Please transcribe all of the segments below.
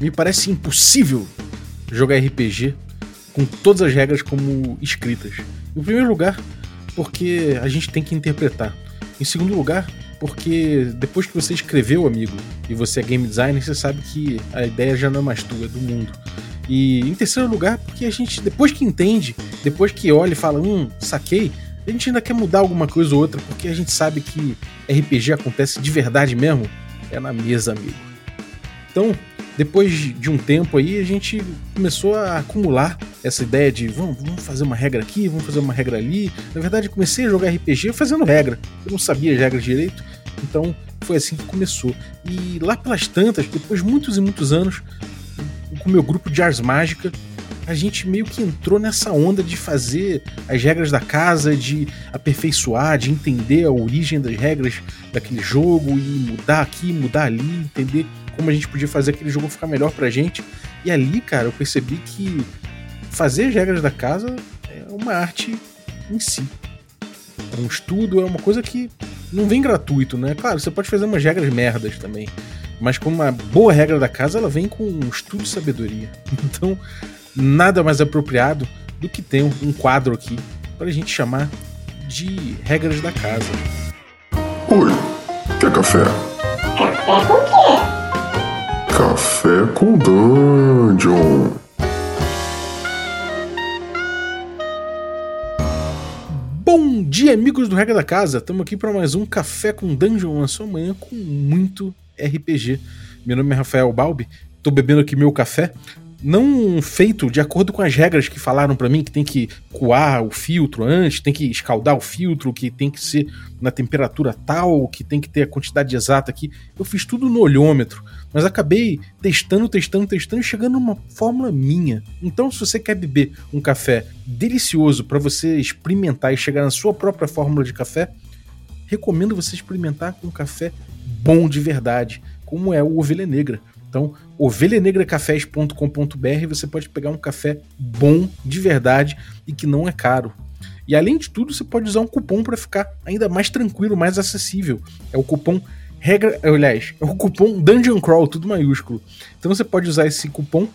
me parece impossível jogar RPG com todas as regras como escritas. Em primeiro lugar, porque a gente tem que interpretar. Em segundo lugar, porque depois que você escreveu, amigo, e você é game designer, você sabe que a ideia já não é mais tua, é do mundo. E em terceiro lugar, porque a gente, depois que entende, depois que olha e fala, hum, saquei, a gente ainda quer mudar alguma coisa ou outra, porque a gente sabe que RPG acontece de verdade mesmo, é na mesa, amigo. Então, depois de um tempo aí, a gente começou a acumular essa ideia de vamos, vamos fazer uma regra aqui, vamos fazer uma regra ali. Na verdade, comecei a jogar RPG fazendo regra. Eu não sabia as regras direito, então foi assim que começou. E lá pelas tantas, depois de muitos e muitos anos, com o meu grupo de Ars Mágica, a gente meio que entrou nessa onda de fazer as regras da casa, de aperfeiçoar, de entender a origem das regras daquele jogo e mudar aqui, mudar ali, entender como a gente podia fazer aquele jogo ficar melhor pra gente. E ali, cara, eu percebi que fazer as regras da casa é uma arte em si. É um estudo, é uma coisa que não vem gratuito, né? Claro, você pode fazer umas regras merdas também. Mas como uma boa regra da casa, ela vem com um estudo e sabedoria. Então, nada mais apropriado do que ter um quadro aqui para a gente chamar de regras da casa. Oi, quer café? Café com quê? Café com Dungeon. Bom dia, amigos do Regra da Casa. Estamos aqui para mais um Café com Dungeon na sua manhã com muito RPG. Meu nome é Rafael Balbi. Estou bebendo aqui meu café não feito de acordo com as regras que falaram para mim, que tem que coar o filtro antes, tem que escaldar o filtro, que tem que ser na temperatura tal, que tem que ter a quantidade exata aqui. Eu fiz tudo no olhômetro, mas acabei testando, testando, testando e chegando numa fórmula minha. Então, se você quer beber um café delicioso para você experimentar e chegar na sua própria fórmula de café, recomendo você experimentar com um café bom de verdade, como é o Ovelha Negra. Então, ovelhanegracafés.com.br você pode pegar um café bom, de verdade e que não é caro. E além de tudo, você pode usar um cupom para ficar ainda mais tranquilo, mais acessível. É o cupom regra, aliás, é o cupom Dungeon Crawl, tudo maiúsculo. Então você pode usar esse cupom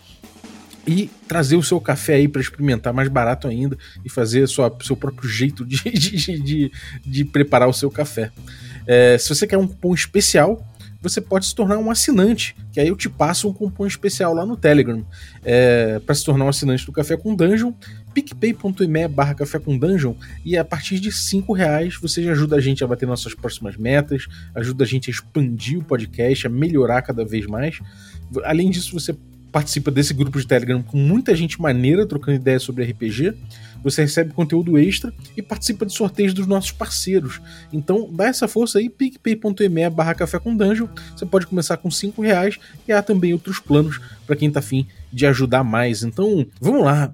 e trazer o seu café aí para experimentar mais barato ainda e fazer sua, seu próprio jeito de, de, de, de preparar o seu café. É, se você quer um cupom especial, você pode se tornar um assinante, que aí eu te passo um cupom especial lá no Telegram. É, para se tornar um assinante do Café com Dungeon, picpay.me barra Café com Dungeon, e a partir de 5 reais você já ajuda a gente a bater nossas próximas metas, ajuda a gente a expandir o podcast, a melhorar cada vez mais. Além disso, você participa desse grupo de Telegram com muita gente maneira trocando ideias sobre RPG. Você recebe conteúdo extra e participa de sorteios dos nossos parceiros. Então dá essa força aí, picpay.me barra café com dungeon. Você pode começar com 5 reais e há também outros planos para quem tá afim de ajudar mais. Então vamos lá.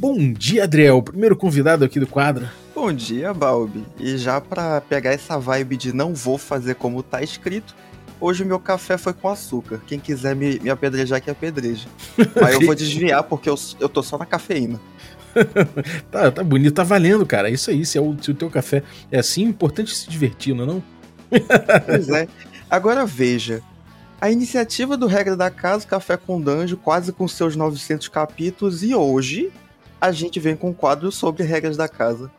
Bom dia, Adriel, primeiro convidado aqui do quadro. Bom dia, Balbi. E já para pegar essa vibe de não vou fazer como tá escrito, Hoje o meu café foi com açúcar. Quem quiser me, me apedrejar, que apedreje. Mas eu vou desviar porque eu, eu tô só na cafeína. tá, tá bonito, tá valendo, cara. É isso aí, se, é o, se o teu café é assim, é importante se divertir, não é não? pois é. Agora veja, a iniciativa do Regra da Casa, Café com Danjo, quase com seus 900 capítulos, e hoje a gente vem com um quadro sobre regras da casa.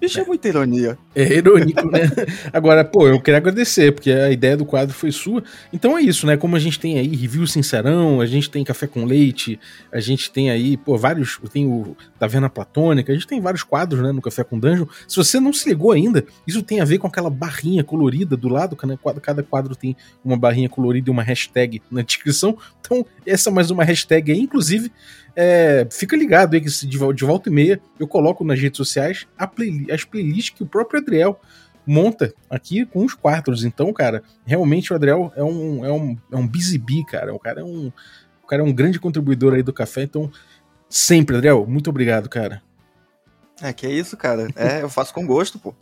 Bicho, é, é muita ironia. É irônico, né? Agora, pô, eu queria agradecer, porque a ideia do quadro foi sua. Então é isso, né? Como a gente tem aí review sincerão, a gente tem café com leite, a gente tem aí, pô, vários. Tem o Taverna Platônica, a gente tem vários quadros, né, no Café com Dungeon. Se você não se ligou ainda, isso tem a ver com aquela barrinha colorida do lado, quadro, cada quadro tem uma barrinha colorida e uma hashtag na descrição. Então, essa é mais uma hashtag aí, inclusive. É, fica ligado aí que de, de volta e meia eu coloco nas redes sociais play, as playlists que o próprio Adriel monta aqui com os quadros. Então, cara, realmente o Adriel é um, é um, é um busy bee, cara. O cara é um, o cara é um grande contribuidor aí do café. Então, sempre, Adriel, muito obrigado, cara. É, que é isso, cara. É, eu faço com gosto, pô.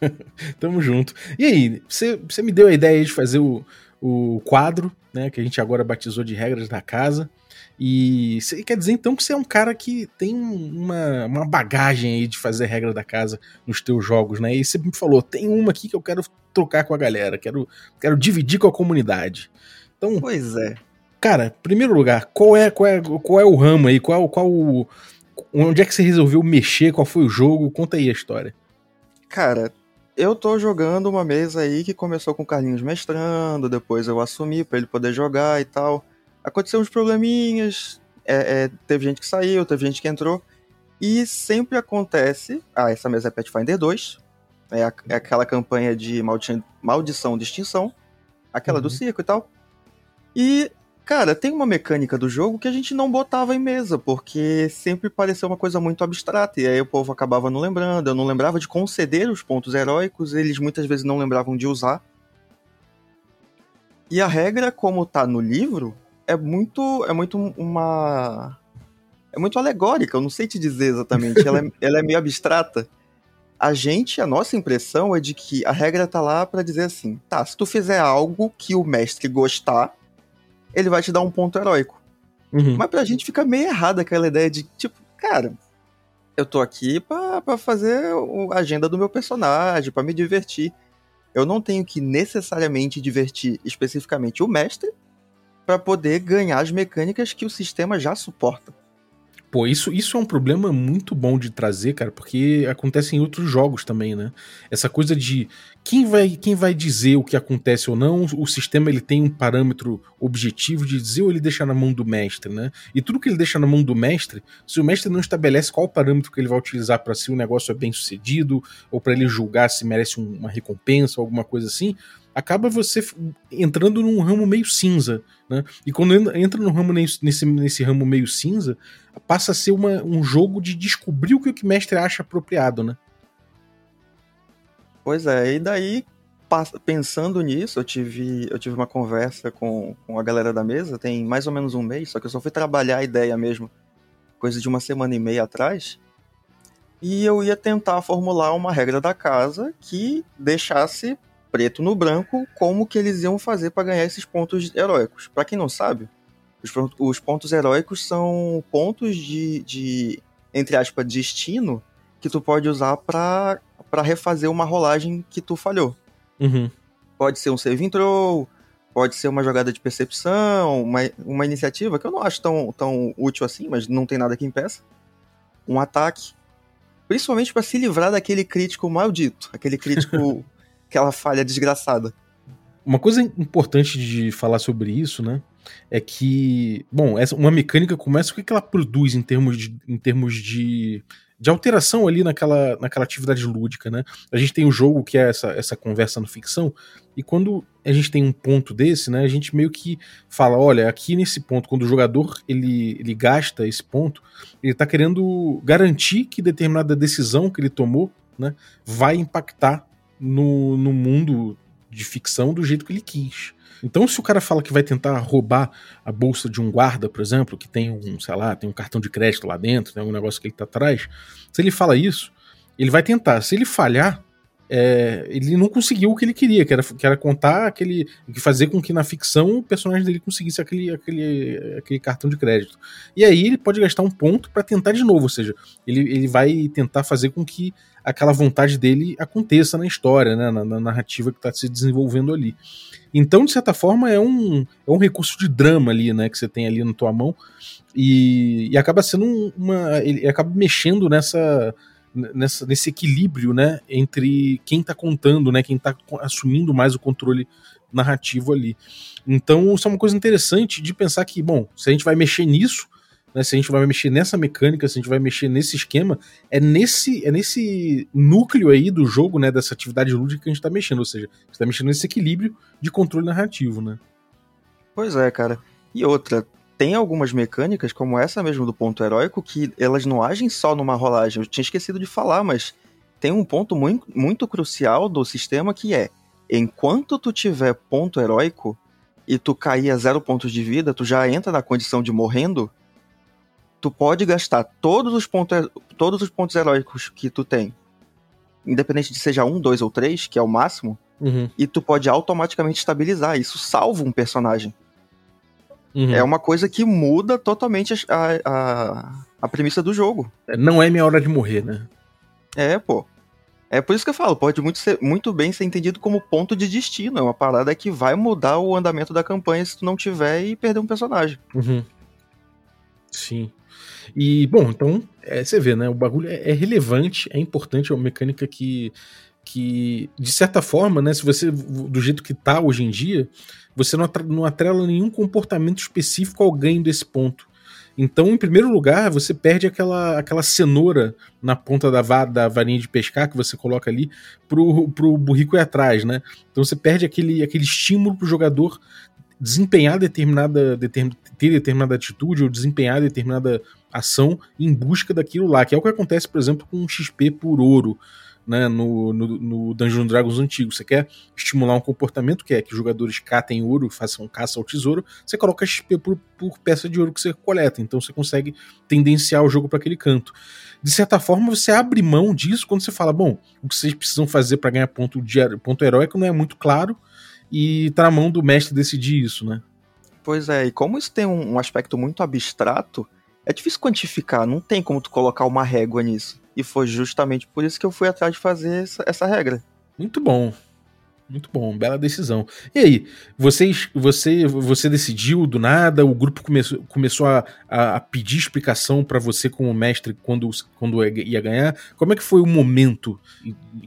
Tamo junto. E aí, você, você me deu a ideia de fazer o, o quadro, né, que a gente agora batizou de regras da casa. E você quer dizer então que você é um cara que tem uma, uma bagagem aí de fazer regra da casa nos teus jogos, né? E você me falou, tem uma aqui que eu quero trocar com a galera, quero, quero dividir com a comunidade. Então, Pois é. cara, primeiro lugar, qual é, qual é, qual é o ramo aí? Qual, qual o- onde é que você resolveu mexer? Qual foi o jogo? Conta aí a história. Cara, eu tô jogando uma mesa aí que começou com o Carlinhos mestrando, depois eu assumi pra ele poder jogar e tal. Aconteceu uns probleminhas, é, é, teve gente que saiu, teve gente que entrou. E sempre acontece. Ah, essa mesa é Pathfinder 2. É, a- é aquela campanha de maldição, maldição de extinção. Aquela do Uhum. circo e tal. E, cara, tem uma mecânica do jogo que a gente não botava em mesa, porque sempre pareceu uma coisa muito abstrata. E aí o povo acabava não lembrando. Eu não lembrava de conceder os pontos heróicos, eles muitas vezes não lembravam de usar. E a regra, como tá no livro, é muito. É muito uma. É muito alegórica, eu não sei te dizer exatamente. ela, é, ela é meio abstrata. A gente, a nossa impressão é de que a regra tá lá pra dizer assim: tá, se tu fizer algo que o mestre gostar, ele vai te dar um ponto heróico. Uhum. Mas pra gente fica meio errada aquela ideia de, tipo, cara, eu tô aqui pra, pra fazer a agenda do meu personagem, pra me divertir. Eu não tenho que necessariamente divertir especificamente o mestre pra poder ganhar as mecânicas que o sistema já suporta. Pô, isso, isso é um problema muito bom de trazer, cara, porque acontece em outros jogos também, né? Essa coisa de quem vai, quem vai dizer o que acontece ou não, o sistema ele tem um parâmetro objetivo de dizer ou ele deixa na mão do mestre, né? E tudo que ele deixa na mão do mestre, se o mestre não estabelece qual parâmetro que ele vai utilizar para se o negócio é bem sucedido ou para ele julgar se merece um- uma recompensa ou alguma coisa assim, acaba você entrando num ramo meio cinza, né? E quando en- entra num ramo nesse, nesse, ramo meio cinza, passa a ser uma- um jogo de descobrir o que o mestre acha apropriado, né? Pois é, e daí, pensando nisso, eu tive, eu tive uma conversa com, com a galera da mesa, tem mais ou menos um mês, só que eu só fui trabalhar a ideia mesmo, coisa de uma semana e meia atrás, e eu ia tentar formular uma regra da casa que deixasse preto no branco como que eles iam fazer para ganhar esses pontos heróicos. Para quem não sabe, os, os pontos heróicos são pontos de, de, entre aspas, destino que tu pode usar para refazer uma rolagem que tu falhou. Uhum. Pode ser um save throw, pode ser uma jogada de percepção, uma, uma iniciativa que eu não acho tão, tão útil assim, mas não tem nada que impeça. Um ataque. Principalmente para se livrar daquele crítico maldito, aquele crítico, aquela falha desgraçada. Uma coisa importante de falar sobre isso, né? É que, bom, essa, uma mecânica começa, o que, que ela produz em termos de, em termos de, de alteração ali naquela, naquela atividade lúdica, né? A gente tem o jogo que é essa, essa conversa no ficção, e quando a gente tem um ponto desse, né? A gente meio que fala, olha, aqui nesse ponto, quando o jogador ele, ele gasta esse ponto, ele tá querendo garantir que determinada decisão que ele tomou, né? Vai impactar no, no mundo de ficção do jeito que ele quis. Então, se o cara fala que vai tentar roubar a bolsa de um guarda, por exemplo, que tem um, sei lá, tem um cartão de crédito lá dentro, tem um negócio que ele tá atrás, se ele fala isso, ele vai tentar. Se ele falhar, é, ele não conseguiu o que ele queria, que era, que era contar aquele. que fazer com que na ficção o personagem dele conseguisse aquele, aquele, aquele cartão de crédito. E aí ele pode gastar um ponto para tentar de novo, ou seja, ele, ele vai tentar fazer com que aquela vontade dele aconteça na história, né, na, na narrativa que está se desenvolvendo ali. Então, de certa forma, é um, é um recurso de drama ali, né, que você tem ali na tua mão, e, e acaba sendo um- uma. Ele acaba mexendo nessa, nessa, nesse equilíbrio, né, entre quem tá contando, né, quem tá co- assumindo mais o controle narrativo ali. Então, isso é uma coisa interessante de pensar que, bom, se a gente vai mexer nisso, né, se a gente vai mexer nessa mecânica, se a gente vai mexer nesse esquema, é nesse, é nesse núcleo aí do jogo, né, dessa atividade lúdica que a gente tá mexendo, ou seja, a gente tá mexendo nesse equilíbrio de controle narrativo, né? Pois é, cara. E outra, tem algumas mecânicas, como essa mesmo do ponto heróico, que elas não agem só numa rolagem. Eu tinha esquecido de falar, mas tem um ponto muito, muito crucial do sistema que é: enquanto tu tiver ponto heróico e tu cair a zero pontos de vida, tu já entra na condição de morrendo. Tu pode gastar todos os pontos, todos os pontos heróicos que tu tem, independente de seja um, dois ou três, que é o máximo, Uhum, e tu pode automaticamente estabilizar. Isso salva um personagem. Uhum. É uma coisa que muda totalmente a, a, a premissa do jogo. Não é minha hora de morrer, né? É, pô. É por isso que eu falo, pode muito, ser, muito bem ser entendido como ponto de destino. É uma parada que vai mudar o andamento da campanha se tu não tiver e perder um personagem. Uhum. Sim. E, bom, então, é, você vê, né? O bagulho é, é, relevante, é importante, é uma mecânica que, que, de certa forma, né? Se você, do jeito que tá hoje em dia, você não, atrela nenhum comportamento específico ao ganho desse ponto. Então, em primeiro lugar, você perde aquela, aquela cenoura na ponta da, va da varinha de pescar que você coloca ali pro, pro burrico ir atrás, né? Então você perde aquele, aquele estímulo pro jogador desempenhar determinada, determin, ter determinada atitude ou desempenhar determinada ação em busca daquilo lá, que é o que acontece, por exemplo, com um XP por ouro né, no, no, no Dungeons Dragons antigo. Você quer estimular um comportamento que é que jogadores catem ouro, façam caça ao tesouro, você coloca XP por, por peça de ouro que você coleta. Então você consegue tendenciar o jogo para aquele canto. De certa forma, você abre mão disso quando você fala: bom, o que vocês precisam fazer para ganhar ponto, de, ponto heróico não é muito claro e tá na mão do mestre decidir isso, né? Pois é, e como isso tem um, um aspecto muito abstrato, é difícil quantificar, não tem como tu colocar uma régua nisso. E foi justamente por isso que eu fui atrás de fazer essa, essa regra. Muito bom. Muito bom, bela decisão. E aí, vocês, você, você decidiu do nada? O grupo começou, começou a, a, pedir explicação para você como mestre quando, quando ia ganhar? Como é que foi o momento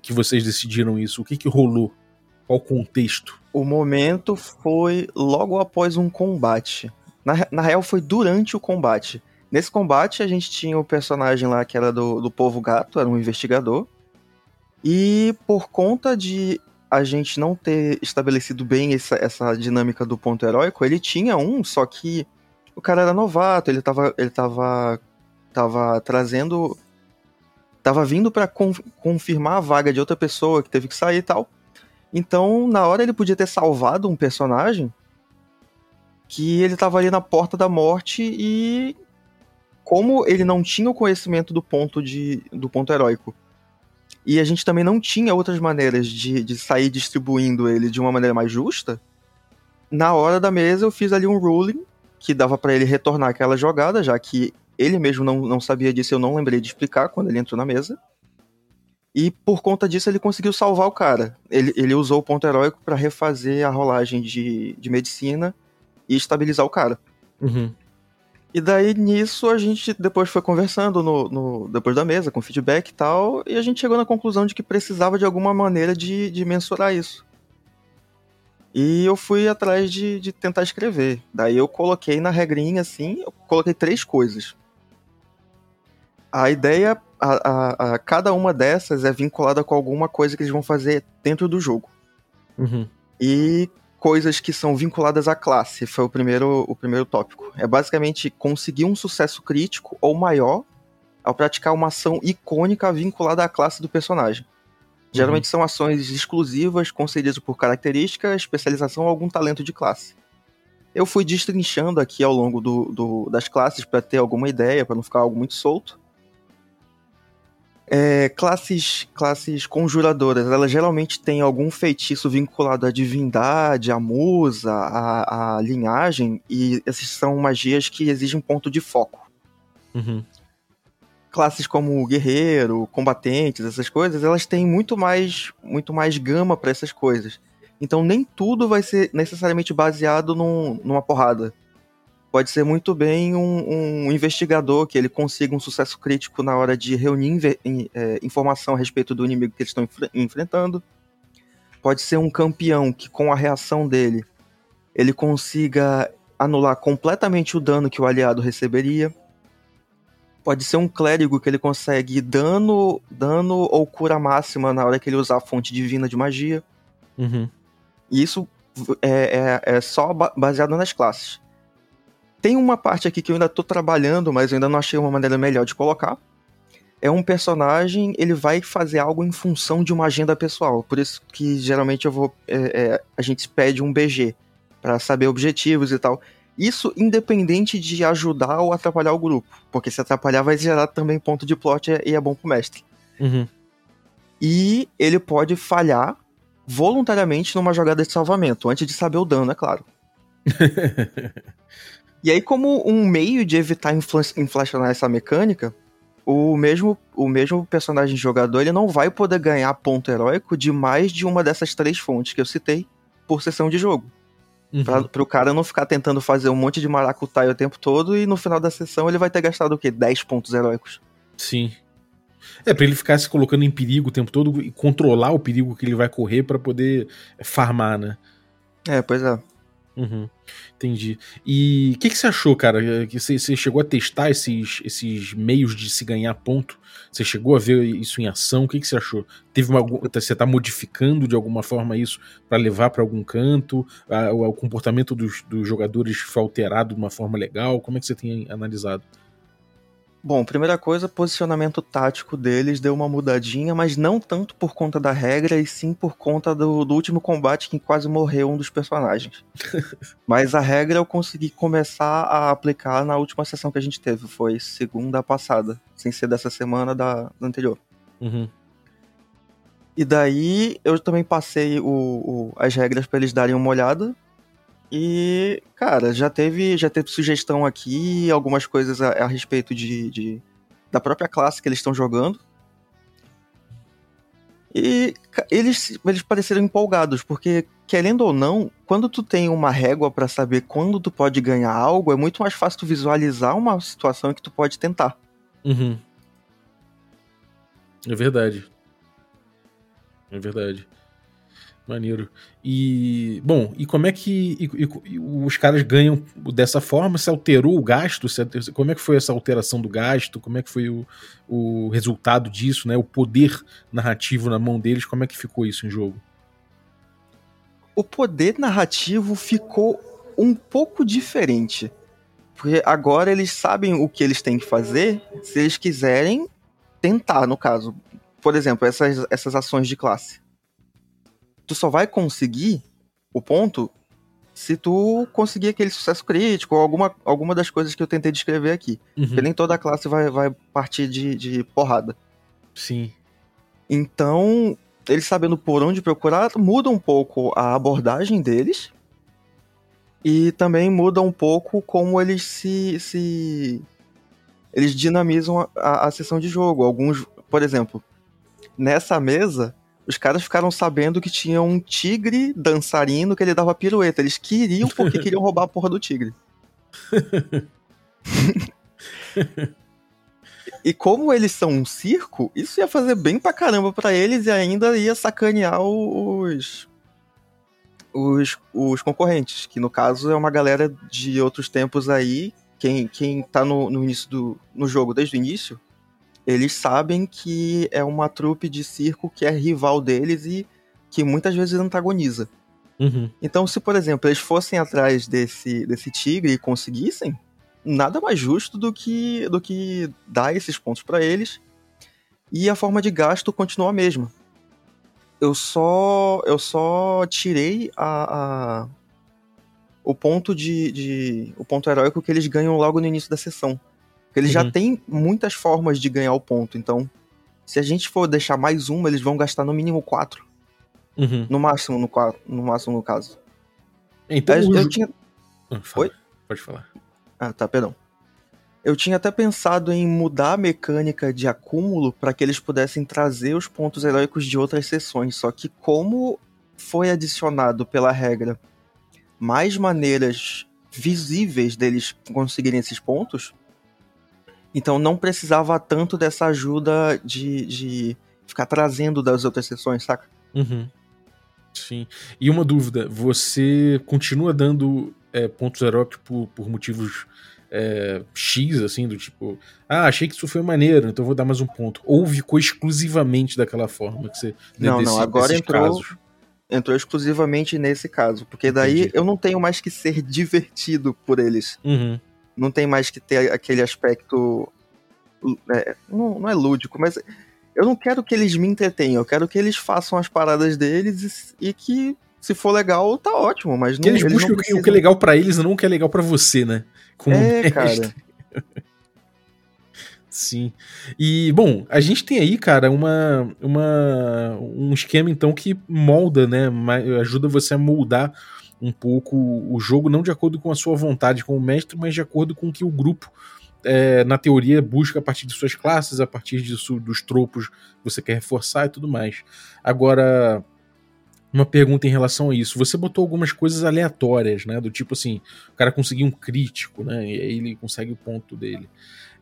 que vocês decidiram isso? O que, que rolou? Qual o contexto? O momento foi logo após um combate. Na, na real, foi durante o combate. Nesse combate, a gente tinha o personagem lá que era do, do povo gato, era um investigador. E por conta de a gente não ter estabelecido bem essa, essa dinâmica do ponto heróico, ele tinha um, só que o cara era novato, ele tava, ele tava, tava trazendo. Tava vindo para confirmar a vaga de outra pessoa que teve que sair e tal. Então, na hora ele podia ter salvado um personagem que ele tava ali na porta da morte e como ele não tinha o conhecimento do ponto de do ponto heróico e a gente também não tinha outras maneiras de, de sair distribuindo ele de uma maneira mais justa, na hora da mesa eu fiz ali um ruling que dava para ele retornar aquela jogada, já que ele mesmo não, não sabia disso, eu não lembrei de explicar quando ele entrou na mesa. E por conta disso ele conseguiu salvar o cara. Ele, ele usou o ponto heróico para refazer a rolagem de, de medicina e estabilizar o cara. Uhum. E daí nisso a gente depois foi conversando no, no, depois da mesa, com feedback e tal, e a gente chegou na conclusão de que precisava de alguma maneira de, de mensurar isso. E eu fui atrás de, de tentar escrever. Daí eu coloquei na regrinha assim, eu coloquei três coisas. A ideia, a, a, a, cada uma dessas é vinculada com alguma coisa que eles vão fazer dentro do jogo. Uhum. E coisas que são vinculadas à classe, foi o primeiro, o primeiro tópico. É basicamente conseguir um sucesso crítico ou maior ao praticar uma ação icônica vinculada à classe do personagem. Geralmente uhum. são ações exclusivas, concedidas por característica, especialização ou algum talento de classe. Eu fui destrinchando aqui ao longo do, do das classes para ter alguma ideia, para não ficar algo muito solto. É, classes, classes conjuradoras, elas geralmente têm algum feitiço vinculado à divindade, à musa, à, à linhagem, e essas são magias que exigem um ponto de foco. Uhum. Classes como guerreiro, combatentes, essas coisas, elas têm muito mais, muito mais gama para essas coisas. Então nem tudo vai ser necessariamente baseado num, numa porrada pode ser muito bem um, um, investigador que ele consiga um sucesso crítico na hora de reunir é, informação a respeito do inimigo que eles estão enf enfrentando. Pode ser um campeão que, com a reação dele, ele consiga anular completamente o dano que o aliado receberia. Pode ser um clérigo que ele consegue dano, dano ou cura máxima na hora que ele usar a fonte divina de magia. Uhum. E isso é, é, é só baseado nas classes. Tem uma parte aqui que eu ainda tô trabalhando, mas eu ainda não achei uma maneira melhor de colocar. É um personagem, ele vai fazer algo em função de uma agenda pessoal. Por isso que geralmente eu vou. É, é, a gente pede um BG para saber objetivos e tal. Isso independente de ajudar ou atrapalhar o grupo. Porque se atrapalhar vai gerar também ponto de plot e é bom pro mestre. Uhum. E ele pode falhar voluntariamente numa jogada de salvamento, antes de saber o dano, é claro. E aí, como um meio de evitar inflacionar essa mecânica, o mesmo, o mesmo personagem jogador ele não vai poder ganhar ponto heróico de mais de uma dessas três fontes que eu citei por sessão de jogo. Uhum. Pra, pro cara não ficar tentando fazer um monte de maracutaia o tempo todo e no final da sessão ele vai ter gastado o quê? 10 pontos heróicos. Sim. É, pra ele ficar se colocando em perigo o tempo todo e controlar o perigo que ele vai correr pra poder farmar, né? É, pois é. Uhum, entendi. E o que, que você achou, cara? Que você, você chegou a testar esses, esses meios de se ganhar ponto? Você chegou a ver isso em ação? O que, que você achou? Teve uma, você tá modificando de alguma forma isso pra levar pra algum canto? A- o, o comportamento dos, dos jogadores foi alterado de uma forma legal? Como é que você tem analisado? Bom, primeira coisa, posicionamento tático deles deu uma mudadinha, mas não tanto por conta da regra, e sim por conta do, do último combate que quase morreu um dos personagens. mas a regra eu consegui começar a aplicar na última sessão que a gente teve, foi segunda passada, sem ser dessa semana da, da anterior. Uhum, E daí eu também passei o, o- as regras pra eles darem uma olhada. E, cara, já teve, já teve sugestão aqui, algumas coisas a, a respeito de, de- da própria classe que eles estão jogando. E eles, eles pareceram empolgados, porque, querendo ou não, quando tu tem uma régua pra saber quando tu pode ganhar algo, é muito mais fácil tu visualizar uma situação que tu pode tentar. uhum. É verdade. É verdade. Maneiro. E, bom, e como é que e- e- os caras ganham dessa forma? Se alterou o gasto? Se- como é que foi essa alteração do gasto? Como é que foi o, o resultado disso, né? O poder narrativo na mão deles, como é que ficou isso em jogo? o poder narrativo ficou um pouco diferente. Porque agora eles sabem o que eles têm que fazer se eles quiserem tentar, no caso. Por exemplo, essas, essas ações de classe. Tu só vai conseguir o ponto se tu conseguir aquele sucesso crítico ou alguma, alguma das coisas que eu tentei descrever aqui. Uhum, Porque nem toda classe vai, vai partir de, de porrada. Sim. Então, eles sabendo por onde procurar, muda um pouco a abordagem deles. E também muda um pouco como eles se. se eles dinamizam a, a, a sessão de jogo. Alguns, por exemplo, nessa mesa, os caras ficaram sabendo que tinha um tigre dançarino que ele dava pirueta. Eles queriam porque queriam roubar a porra do tigre. E como eles são um circo, isso ia fazer bem pra caramba pra eles e ainda ia sacanear os, os, os concorrentes, que no caso é uma galera de outros tempos aí. Quem, quem tá no, no início do no jogo desde o início, eles sabem que é uma trupe de circo que é rival deles e que muitas vezes antagoniza. Uhum, Então, se, por exemplo, eles fossem atrás desse, desse tigre e conseguissem, nada mais justo do que, do que dar esses pontos pra eles. E a forma de gasto continua a mesma. Eu só, eu só tirei a, a- o ponto de, de- o ponto heróico que eles ganham logo no início da sessão. Eles já Uhum. têm muitas formas de ganhar o ponto. Então, se a gente for deixar mais uma, eles vão gastar no mínimo quatro. uhum. No máximo, no, no máximo, no caso. Então, eu, eu tinha Ah. Oi? Pode falar. Ah, tá, perdão. Eu tinha até pensado em mudar a mecânica de acúmulo para que eles pudessem trazer os pontos heróicos de outras sessões, só que como foi adicionado pela regra mais maneiras visíveis deles conseguirem esses pontos, então não precisava tanto dessa ajuda de, de ficar trazendo das outras sessões, saca? Uhum. Sim. E uma dúvida: você continua dando é, pontos heróicos por, por motivos é, X, assim, do tipo, ah, achei que isso foi maneiro, então vou dar mais um ponto. Ou ficou exclusivamente daquela forma que você. Não, não, agora entrou- casos. Entrou exclusivamente nesse caso, porque daí Entendi. eu não tenho mais que ser divertido por eles. Uhum. Não tem mais que ter aquele aspecto. é, não, não é lúdico, mas eu não quero que eles me entretenham, eu quero que eles façam as paradas deles e, e que, se for legal, tá ótimo, mas Que não, eles eles buscam o que- que é legal pra eles, não o que é legal pra você, né? Como É, cara. Sim. E, bom, a gente tem aí, cara, uma, uma, um esquema, então, que molda, né? Ajuda você a moldar um pouco o jogo, não de acordo com a sua vontade como mestre, mas de acordo com o que o grupo é, na teoria, busca a partir de suas classes, a partir su, dos tropos que você quer reforçar e tudo mais. Agora, uma pergunta em relação a isso. Você botou algumas coisas aleatórias, né? Do tipo assim, o cara conseguiu um crítico, né? E aí ele consegue o ponto dele.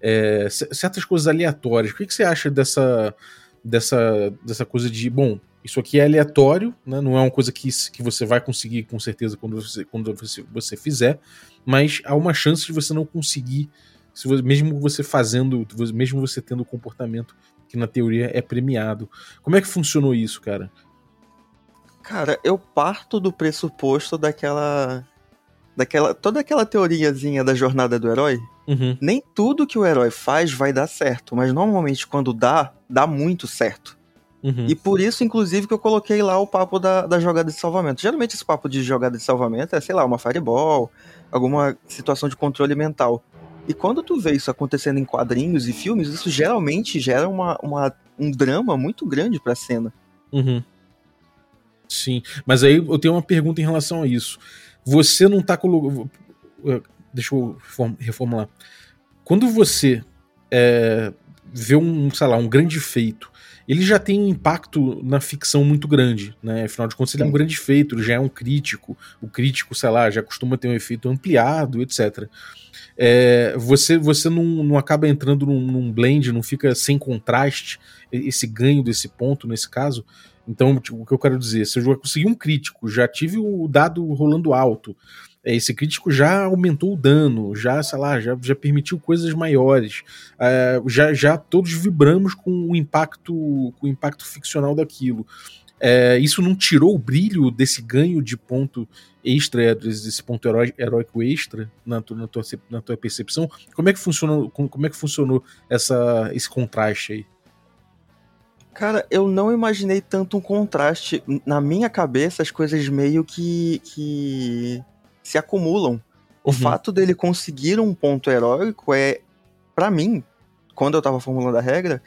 É, certas coisas aleatórias. O que, que você acha dessa, dessa, dessa coisa de, bom, isso aqui é aleatório, né? não é uma coisa que, que você vai conseguir com certeza quando você, quando você, você fizer, mas há uma chance de você não conseguir, se você, mesmo você fazendo, mesmo você tendo o comportamento que na teoria é premiado. Como é que funcionou isso, cara? Cara, eu parto do pressuposto daquela. daquela toda aquela teoriazinha da jornada do herói. Uhum. Nem tudo que o herói faz vai dar certo, mas normalmente quando dá, dá muito certo. Uhum. E por isso, inclusive, que eu coloquei lá o papo da, da jogada de salvamento. Geralmente esse papo de jogada de salvamento é, sei lá, uma fireball, alguma situação de controle mental. E quando tu vê isso acontecendo em quadrinhos e filmes, isso geralmente gera uma, uma um drama muito grande pra cena. Uhum. Sim, mas aí eu tenho uma pergunta em relação a isso. Você não tá colocando. Deixa eu reformular. Quando você é, vê um, sei lá, um grande feito ele já tem um impacto na ficção muito grande, né? Afinal de contas, ele é um grande feito, ele já é um crítico. O crítico, sei lá, já costuma ter um efeito ampliado, etc. É, você você não, não acaba entrando num, num, blend, não fica sem contraste, esse ganho desse ponto, nesse caso. Então, tipo, o que eu quero dizer, se eu já consegui um crítico, já tive o dado rolando alto, esse crítico já aumentou o dano, já, sei lá, já, já permitiu coisas maiores. É, já, já todos vibramos com o impacto, com o impacto ficcional daquilo. É, isso não tirou o brilho desse ganho de ponto extra, desse ponto heróico extra na tua, na, tua, na tua percepção? Como é que funcionou, como é que funcionou essa, esse contraste aí? Cara, eu não imaginei tanto um contraste. Na minha cabeça, as coisas meio que, que se acumulam. O uhum. fato dele conseguir um ponto heróico é, para mim, quando eu tava formulando a regra,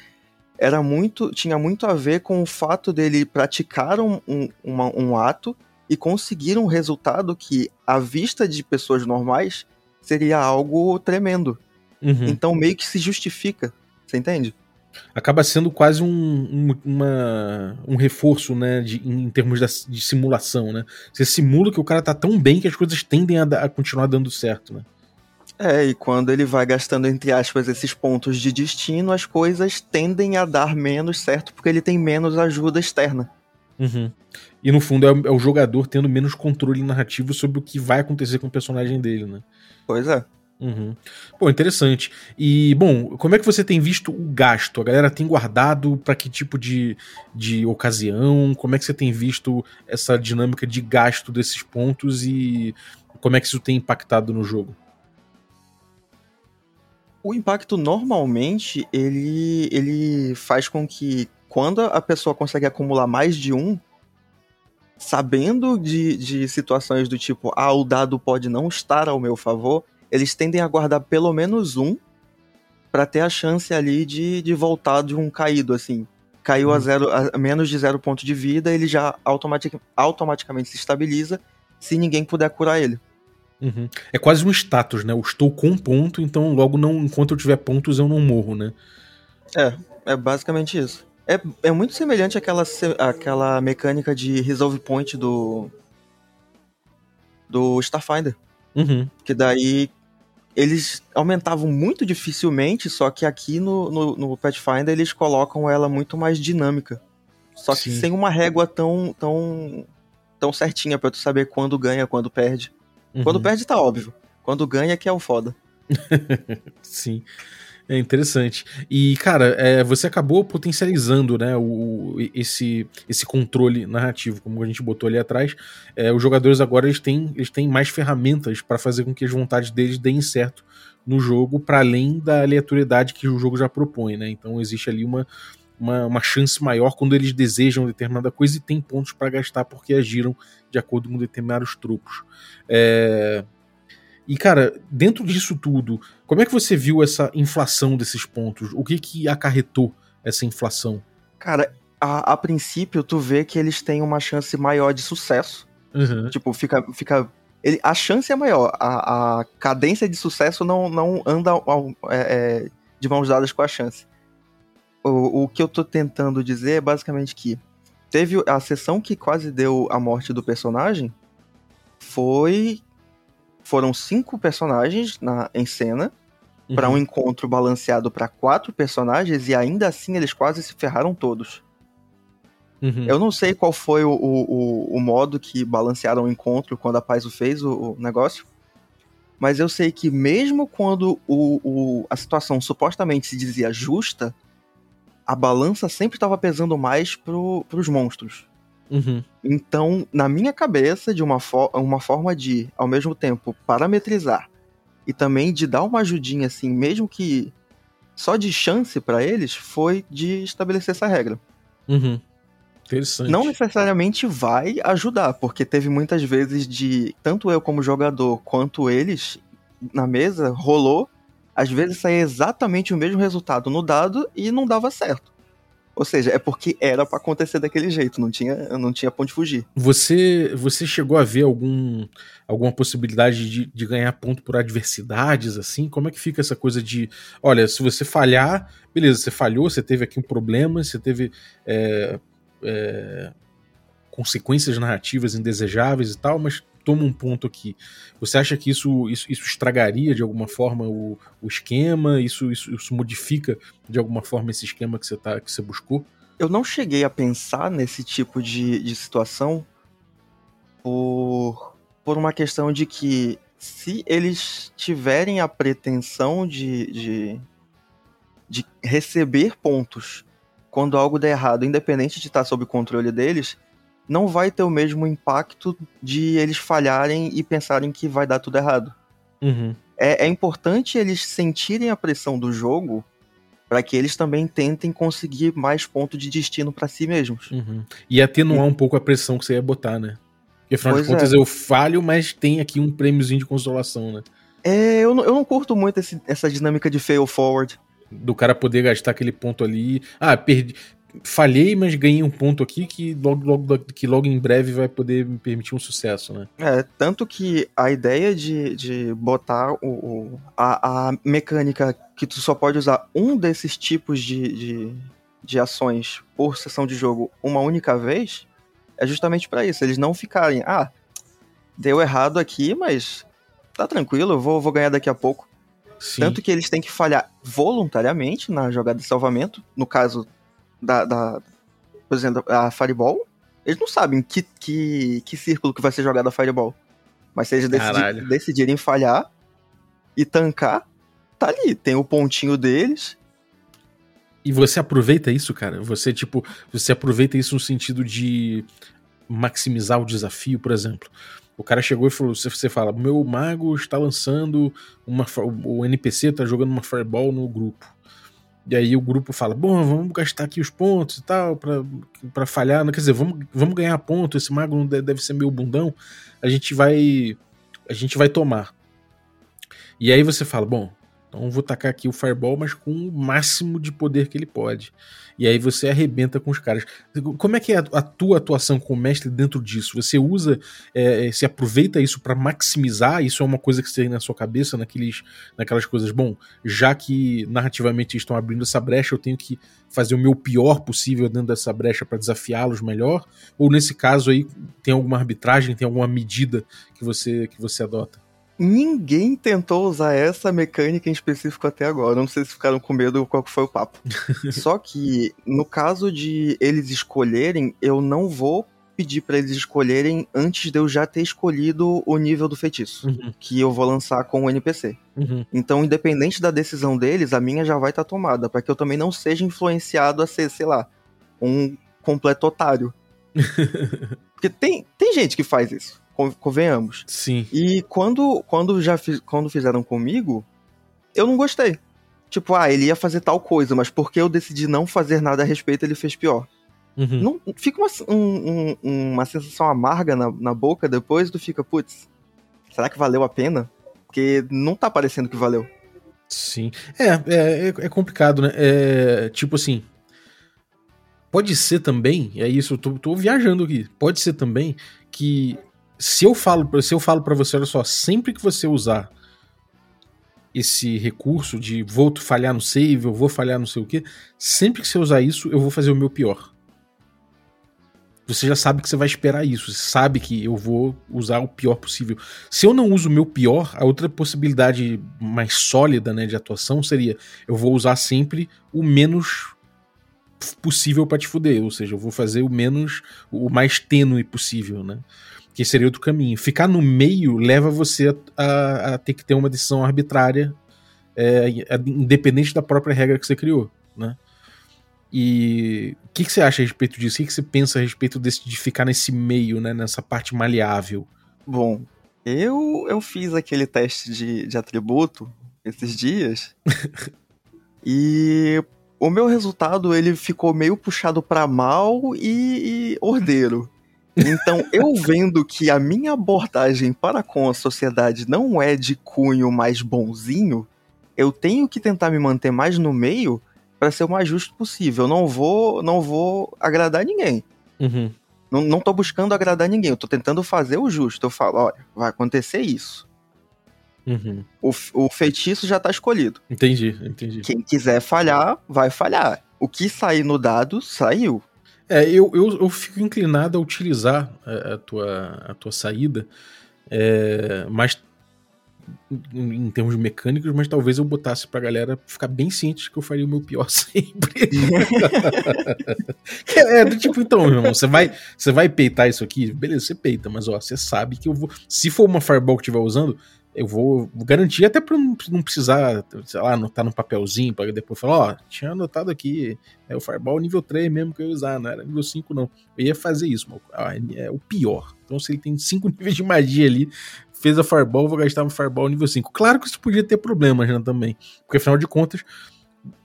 era muito, tinha muito a ver com o fato dele praticar um, um, uma, um ato e conseguir um resultado que, à vista de pessoas normais, seria algo tremendo. Uhum. Então meio que se justifica. Você entende? Acaba sendo quase um, um, uma, um reforço, né, de, em termos da, de simulação, né? Você simula que o cara tá tão bem que as coisas tendem a, a, continuar dando certo, né? É, e quando ele vai gastando, entre aspas, esses pontos de destino, as coisas tendem a dar menos certo porque ele tem menos ajuda externa. Uhum. E no fundo é, é o jogador tendo menos controle narrativo sobre o que vai acontecer com o personagem dele, né? Pois é. Uhum. Pô, interessante. E, bom, como é que você tem visto o gasto? A galera tem guardado para que tipo de, de ocasião? Como é que você tem visto essa dinâmica de gasto desses pontos e como é que isso tem impactado no jogo? O impacto normalmente ele, ele faz com que quando a pessoa consegue acumular mais de um, sabendo de, de situações do tipo, ah, o dado pode não estar ao meu favor, eles tendem a guardar pelo menos um para ter a chance ali de, de voltar de um caído, assim. Caiu a, uhum. zero, a menos de zero ponto de vida, ele já automatic, automaticamente se estabiliza se ninguém puder curar ele. Uhum. É quase um status, né? Eu estou com um ponto, então logo não, enquanto eu tiver pontos eu não morro, né? É, é basicamente isso. É, é muito semelhante àquela, àquela mecânica de resolve point do do Starfinder. Uhum. Que daí eles aumentavam muito dificilmente, só que aqui no, no, no Pathfinder eles colocam ela muito mais dinâmica. Só que Sim. sem uma régua tão, tão, tão certinha para tu saber quando ganha, quando perde. Uhum. Quando perde tá óbvio. Quando ganha que é o foda. Sim. É interessante. E, cara, é, você acabou potencializando né, o, esse, esse controle narrativo, como a gente botou ali atrás. É, os jogadores agora eles têm, eles têm mais ferramentas para fazer com que as vontades deles deem certo no jogo, para além da aleatoriedade que o jogo já propõe. Né? Então existe ali uma, uma, uma chance maior quando eles desejam determinada coisa e tem pontos para gastar porque agiram de acordo com determinados trupos. É, e, cara, dentro disso tudo, como é que você viu essa inflação desses pontos? O que que acarretou essa inflação? Cara, a, a princípio, tu vê que eles têm uma chance maior de sucesso. Uhum. Tipo, fica, fica ele, a chance é maior. A, a cadência de sucesso não, não anda ao- é, é, de mãos dadas com a chance. O, o que eu tô tentando dizer é basicamente que teve a sessão que quase deu a morte do personagem foi foram cinco personagens na, em cena para um Uhum. encontro balanceado para quatro personagens e ainda assim eles quase se ferraram todos. Uhum. Eu não sei qual foi o, o, o- o modo que balancearam o encontro quando a Paizo fez o, o negócio. Mas eu sei que mesmo quando o, o- a situação supostamente se dizia justa, a balança sempre estava pesando mais pro, pros monstros. Uhum. Então, na minha cabeça, de uma, fo- uma forma de, ao mesmo tempo, parametrizar e também de dar uma ajudinha, assim, mesmo que só de chance pra eles, foi de estabelecer essa regra. Uhum. Interessante. Não necessariamente vai ajudar, porque teve muitas vezes de tanto eu como jogador quanto eles na mesa rolou, às vezes saía exatamente o mesmo resultado no dado e não dava certo. Ou seja, é porque era pra acontecer daquele jeito, não tinha, não tinha ponto de fugir. Você, você chegou a ver algum, alguma possibilidade de, de ganhar ponto por adversidades, assim? Como é que fica essa coisa de, olha, se você falhar, beleza, você falhou, você teve aqui um problema, você teve é, é, consequências narrativas indesejáveis e tal, mas toma um ponto aqui. Você acha que isso, isso, isso estragaria de alguma forma o, o esquema? Isso, isso, isso modifica de alguma forma esse esquema que você, tá, que você buscou? Eu não cheguei a pensar nesse tipo de, de situação por, por uma questão de que se eles tiverem a pretensão de, de, de receber pontos quando algo der errado, independente de estar sob controle deles, não vai ter o mesmo impacto de eles falharem e pensarem que vai dar tudo errado. Uhum. É, é importante eles sentirem a pressão do jogo para que eles também tentem conseguir mais pontos de destino para si mesmos. Uhum. E atenuar um pouco a pressão que você ia botar, né? Porque afinal Pois de contas é. eu falho, mas tem aqui um prêmiozinho de consolação, né? É, eu não, eu não curto muito esse- essa dinâmica de fail forward. Do cara poder gastar aquele ponto ali. Ah, perdi. Falhei, mas ganhei um ponto aqui que logo, logo, que logo em breve vai poder me permitir um sucesso, né? É, tanto que a ideia de, de botar o, o- a, a mecânica que tu só pode usar um desses tipos de, de, de ações por sessão de jogo uma única vez é justamente para isso. Eles não ficarem, ah, deu errado aqui, mas tá tranquilo, eu vou, vou ganhar daqui a pouco. Sim. Tanto que eles têm que falhar voluntariamente na jogada de salvamento. No caso da, da por exemplo, a Fireball. Eles não sabem que, que, que círculo que vai ser jogada a Fireball. Mas se eles decidi- Caralho. decidirem falhar e tancar, tá ali. Tem o pontinho deles. E você aproveita isso, cara? Você, tipo, você aproveita isso no sentido de maximizar o desafio, por exemplo. O cara chegou e falou: você, fala, meu mago está lançando uma. O NPC tá jogando uma fireball no grupo. E aí o grupo fala: bom, vamos gastar aqui os pontos e tal, pra falhar. Não, Quer dizer, vamos, vamos ganhar ponto. Esse mago deve ser meio bundão. A gente vai. A gente vai tomar. E aí você fala: bom, então vou tacar aqui o Fireball, mas com o máximo de poder que ele pode. E aí você arrebenta com os caras. Como é que é a, tua atuação como mestre dentro disso? Você usa, é, se aproveita isso pra maximizar? Isso é uma coisa que você tem na sua cabeça, naqueles, naquelas coisas. Bom, já que narrativamente estão abrindo essa brecha, eu tenho que fazer o meu pior possível dentro dessa brecha pra desafiá-los melhor? Ou nesse caso aí tem alguma arbitragem, tem alguma medida que você que você adota? Ninguém tentou usar essa mecânica em específico até agora. Não sei se ficaram com medo ou qual foi o papo. Só que, no caso de eles escolherem, eu não vou pedir pra eles escolherem antes de eu já ter escolhido o nível do feitiço. Uhum, Que eu vou lançar com o NPC. uhum. Então, independente da decisão deles, a minha já vai estar tomada, para que eu também não seja influenciado a ser, sei lá, um completo otário. Porque tem, tem gente que faz isso, convenhamos. Sim. E quando, quando já fiz, quando fizeram comigo, eu não gostei. Tipo, ah, ele ia fazer tal coisa, mas porque eu decidi não fazer nada a respeito, ele fez pior. Uhum. Não, fica uma, um- um- uma sensação amarga na, na boca depois, tu fica, putz, será que valeu a pena? Porque não tá parecendo que valeu. Sim. É, é, é- é complicado, né? É, tipo assim. Pode ser também, é isso, eu tô, tô viajando aqui. Pode ser também que se eu falo, se eu falo para você, olha só, sempre que você usar esse recurso de vou falhar no save, eu vou falhar não sei o que, sempre que você usar isso, eu vou fazer o meu pior. Você já sabe que você vai esperar isso, você sabe que eu vou usar o pior possível. Se eu não uso o meu pior, a outra possibilidade mais sólida né, de atuação seria eu vou usar sempre o menos possível para te fuder, ou seja, eu vou fazer o menos, o mais tênue possível, né? Que seria outro caminho. Ficar no meio leva você a, a, a ter que ter uma decisão arbitrária, é, independente da própria regra que você criou, né? E o que, que, você acha a respeito disso? O que, que, você pensa a respeito desse, de ficar nesse meio, né? Nessa parte maleável? Bom, eu, eu fiz aquele teste de, de atributo esses dias. e o meu resultado ele ficou meio puxado para mal e, e ordeiro. Então, eu vendo que a minha abordagem para com a sociedade não é de cunho mais bonzinho, eu tenho que tentar me manter mais no meio para ser o mais justo possível. Eu não vou, não vou agradar ninguém. Uhum. Não, não tô buscando agradar ninguém, eu tô tentando fazer o justo. Eu falo, olha, vai acontecer isso. Uhum. O, o feitiço já tá escolhido. Entendi, entendi. Quem quiser falhar, vai falhar. O que sair no dado, saiu. É, eu, eu, eu fico inclinado a utilizar a, a tua, a tua saída, é, mas em termos mecânicos, mas talvez eu botasse pra galera ficar bem ciente que eu faria o meu pior sempre. é, do tipo, então, meu irmão, você vai, você vai peitar isso aqui? Beleza, você peita, mas ó, você sabe que eu vou. Se for uma fireball que estiver usando, eu vou garantir até pra não, precisar, sei lá, anotar no papelzinho para depois falar, ó, tinha anotado aqui, é o Fireball nível 3 mesmo que eu ia usar, não era nível 5 não. Eu ia fazer isso, é o pior. Então se ele tem 5 níveis de magia ali, fez a Fireball, vou gastar um Fireball nível 5. Claro que isso podia ter problemas né, também, porque afinal de contas,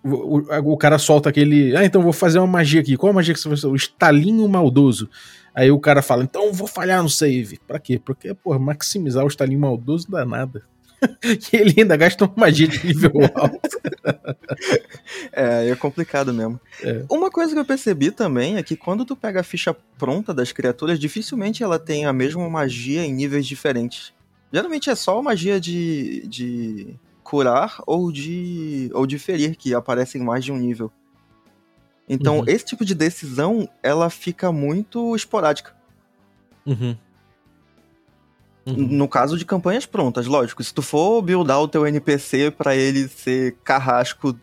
o, o, o, cara solta aquele, ah, então vou fazer uma magia aqui. Qual a magia que você vai fazer? O estalinho maldoso. Aí o cara fala, então vou falhar no save. Pra quê? Porque, pô, maximizar o estalinho maldoso não dá nada. e ele ainda gasta uma magia de nível alto. é, é complicado mesmo. É. Uma coisa que eu percebi também é que quando tu pega a ficha pronta das criaturas, dificilmente ela tem a mesma magia em níveis diferentes. Geralmente é só magia de, de curar ou de, ou de ferir que aparecem em mais de um nível. Então, uhum. esse tipo de decisão, ela fica muito esporádica. Uhum. Uhum. No caso de campanhas prontas, lógico. Se tu for buildar o teu NPC para ele ser carrasco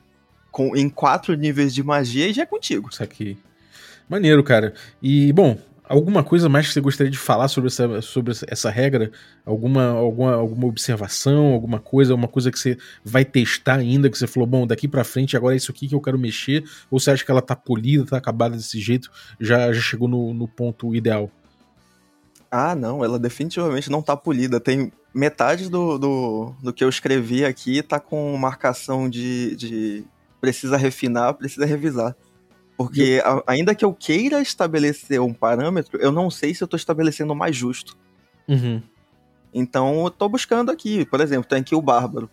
com, em quatro níveis de magia, já é contigo. Isso aqui. Maneiro, cara. E, bom, Alguma coisa mais que você gostaria de falar sobre essa, sobre essa regra? Alguma, alguma, alguma observação, alguma coisa, alguma coisa que você vai testar ainda, que você falou, bom, daqui para frente agora é isso aqui que eu quero mexer? Ou você acha que ela tá polida, tá acabada desse jeito, já, já chegou no, no ponto ideal? Ah, não, ela definitivamente não tá polida. Tem metade do, do, do que eu escrevi aqui tá com marcação de, de precisa refinar, precisa revisar. Porque a, ainda que eu queira estabelecer um parâmetro, eu não sei se eu estou estabelecendo o mais justo. Uhum. Então eu tô buscando aqui, por exemplo, tem aqui o bárbaro.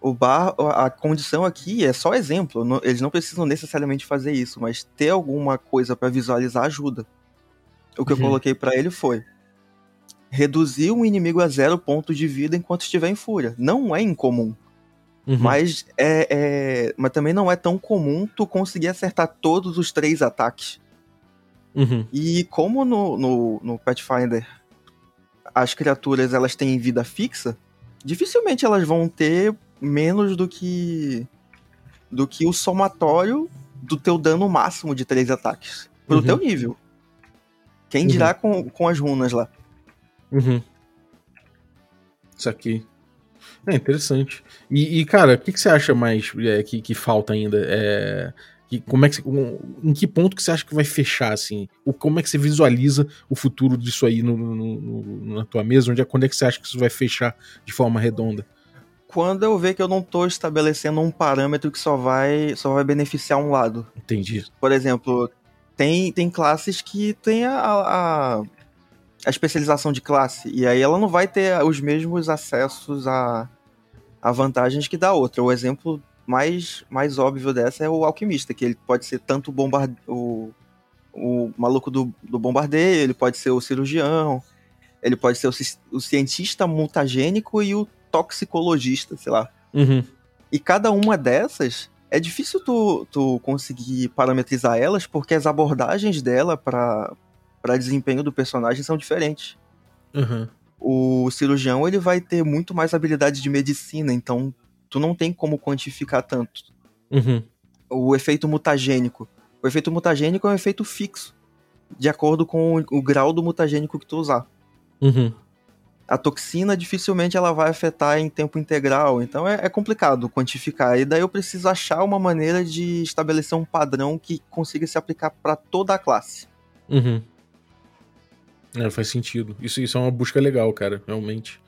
O bar, a condição aqui é só exemplo. Não, eles não precisam necessariamente fazer isso, mas ter alguma coisa para visualizar ajuda. O que uhum. eu coloquei para ele foi reduzir um inimigo a zero ponto de vida enquanto estiver em fúria. Não é incomum. Uhum. Mas, é, é, mas também não é tão comum tu conseguir acertar todos os três ataques. Uhum. E como no, no, no Pathfinder as criaturas elas têm vida fixa, dificilmente elas vão ter menos do que do que o somatório do teu dano máximo de três ataques pro uhum. teu nível. Quem dirá uhum. com, com as runas lá. Uhum. Isso aqui. É interessante. E, e cara, o que, que você acha mais é, que, que falta ainda? É, que, como é que, um, em que ponto que você acha que vai fechar, assim? O, como é que você visualiza o futuro disso aí no, no, no, na tua mesa? Onde é, quando é que você acha que isso vai fechar de forma redonda? Quando eu ver que eu não estou estabelecendo um parâmetro que só vai, só vai beneficiar um lado. Entendi. Por exemplo, tem, tem classes que tem a, a a especialização de classe. E aí ela não vai ter os mesmos acessos a, a vantagens que da outra. O exemplo mais, mais óbvio dessa é o alquimista, que ele pode ser tanto o, bombard... o, o maluco do, do bombardeio, ele pode ser o cirurgião. Ele pode ser o, o cientista mutagênico e o toxicologista, sei lá. Uhum. E cada uma dessas é difícil tu, tu conseguir parametrizar elas porque as abordagens dela para desempenho do personagem são diferentes. Uhum. O cirurgião ele vai ter muito mais habilidade de medicina, então tu não tem como quantificar tanto. Uhum. O efeito mutagênico. O efeito mutagênico é um efeito fixo, de acordo com o, o grau do mutagênico que tu usar. Uhum. A toxina dificilmente ela vai afetar em tempo integral, então é, é complicado quantificar. E daí eu preciso achar uma maneira de estabelecer um padrão que consiga se aplicar para toda a classe. Uhum. É, faz sentido. Isso, isso é uma busca legal, cara, realmente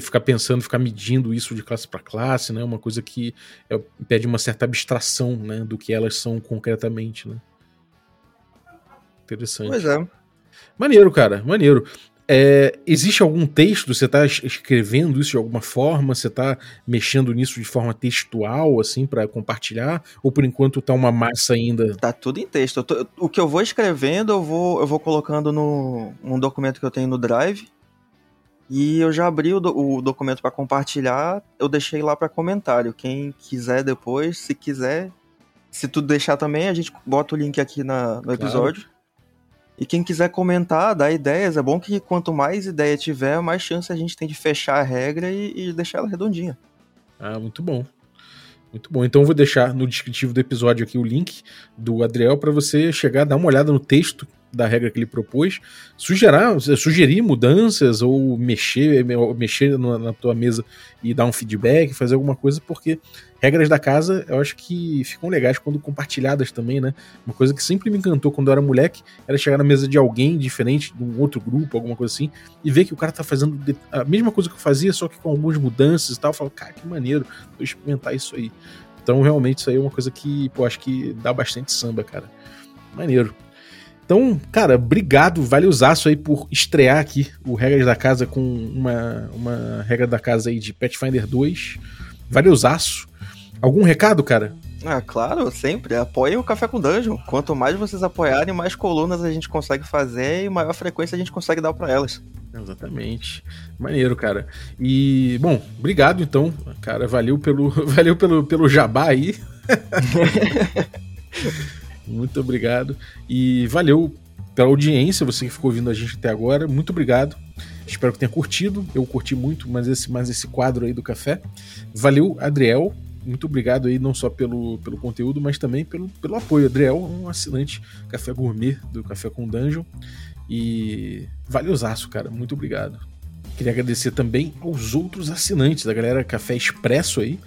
ficar pensando, ficar medindo isso de classe para classe, né? Uma coisa que é, pede uma certa abstração, né? Do que elas são concretamente, né? Interessante. Pois é. Maneiro, cara, maneiro. É, existe algum texto? Você está escrevendo isso de alguma forma? Você está mexendo nisso de forma textual, assim, para compartilhar? Ou por enquanto tá uma massa ainda? Tá tudo em texto. Tô, o que eu vou escrevendo, eu vou, eu vou colocando no um documento que eu tenho no Drive. E eu já abri o, do, o documento para compartilhar, eu deixei lá para comentário. Quem quiser depois, se quiser, se tu deixar também, a gente bota o link aqui na, no episódio. Claro. E quem quiser comentar, dar ideias, é bom que quanto mais ideia tiver, mais chance a gente tem de fechar a regra e, e deixar ela redondinha. Ah, muito bom. Muito bom. Então eu vou deixar no descritivo do episódio aqui o link do Adriel para você chegar, dar uma olhada no texto da regra que ele propôs, sugerar, sugerir mudanças ou mexer, mexer na tua mesa e dar um feedback, fazer alguma coisa, porque regras da casa eu acho que ficam legais quando compartilhadas também, né? Uma coisa que sempre me encantou quando eu era moleque era chegar na mesa de alguém diferente, de um outro grupo, alguma coisa assim, e ver que o cara tá fazendo a mesma coisa que eu fazia, só que com algumas mudanças e tal. Eu falo, cara, que maneiro, vou experimentar isso aí. Então, realmente, isso aí é uma coisa que, pô, acho que dá bastante samba, cara. Maneiro. Então, cara, obrigado, valeuzaço aí por estrear aqui o Regras da Casa com uma, uma regra da casa aí de Pathfinder 2. Valeuzaço. Algum recado, cara? Ah, claro, sempre. Apoiem o Café com Dungeon. Quanto mais vocês apoiarem, mais colunas a gente consegue fazer e maior frequência a gente consegue dar para elas. Exatamente. Maneiro, cara. E, bom, obrigado então, cara. Valeu pelo, valeu pelo, pelo jabá aí. Muito obrigado. E valeu pela audiência, você que ficou ouvindo a gente até agora. Muito obrigado. Espero que tenha curtido. Eu curti muito, mas esse, mais esse quadro aí do café. Valeu, Adriel. Muito obrigado aí, não só pelo, pelo conteúdo, mas também pelo, pelo apoio. Adriel um assinante Café Gourmet do Café com Dungeon. E valeuzaço, cara. Muito obrigado. Queria agradecer também aos outros assinantes, da galera Café Expresso aí.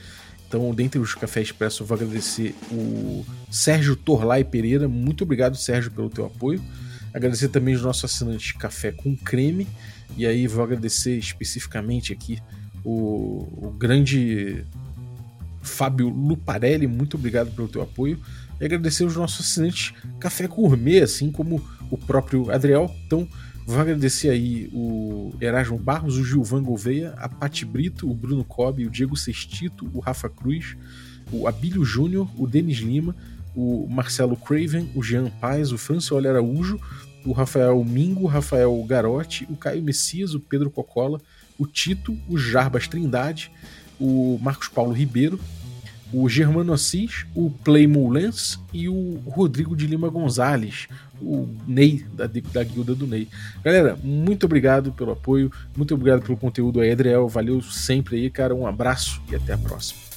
Então, dentre os Café Expresso, eu vou agradecer o Sérgio Torlai Pereira. Muito obrigado, Sérgio, pelo teu apoio. Agradecer também os nossos assinantes Café com Creme. E aí vou agradecer especificamente aqui o, o grande Fábio Luparelli. Muito obrigado pelo teu apoio. E agradecer os nossos assinantes Café Gourmet, assim como o próprio Adriel. Então, Vou agradecer aí o Erasmo Barros, o Gilvan Gouveia, a Pati Brito, o Bruno Cobb, o Diego Sestito, o Rafa Cruz, o Abílio Júnior, o Denis Lima, o Marcelo Craven, o Jean Paz, o Francioli Araújo, o Rafael Mingo, o Rafael Garotti, o Caio Messias, o Pedro Cocola, o Tito, o Jarbas Trindade, o Marcos Paulo Ribeiro, o Germano Assis, o Playmo Lens e o Rodrigo de Lima Gonzalez, o Ney, da, da guilda do Ney. Galera, muito obrigado pelo apoio, muito obrigado pelo conteúdo aí, Adriel. Valeu sempre aí, cara. Um abraço e até a próxima.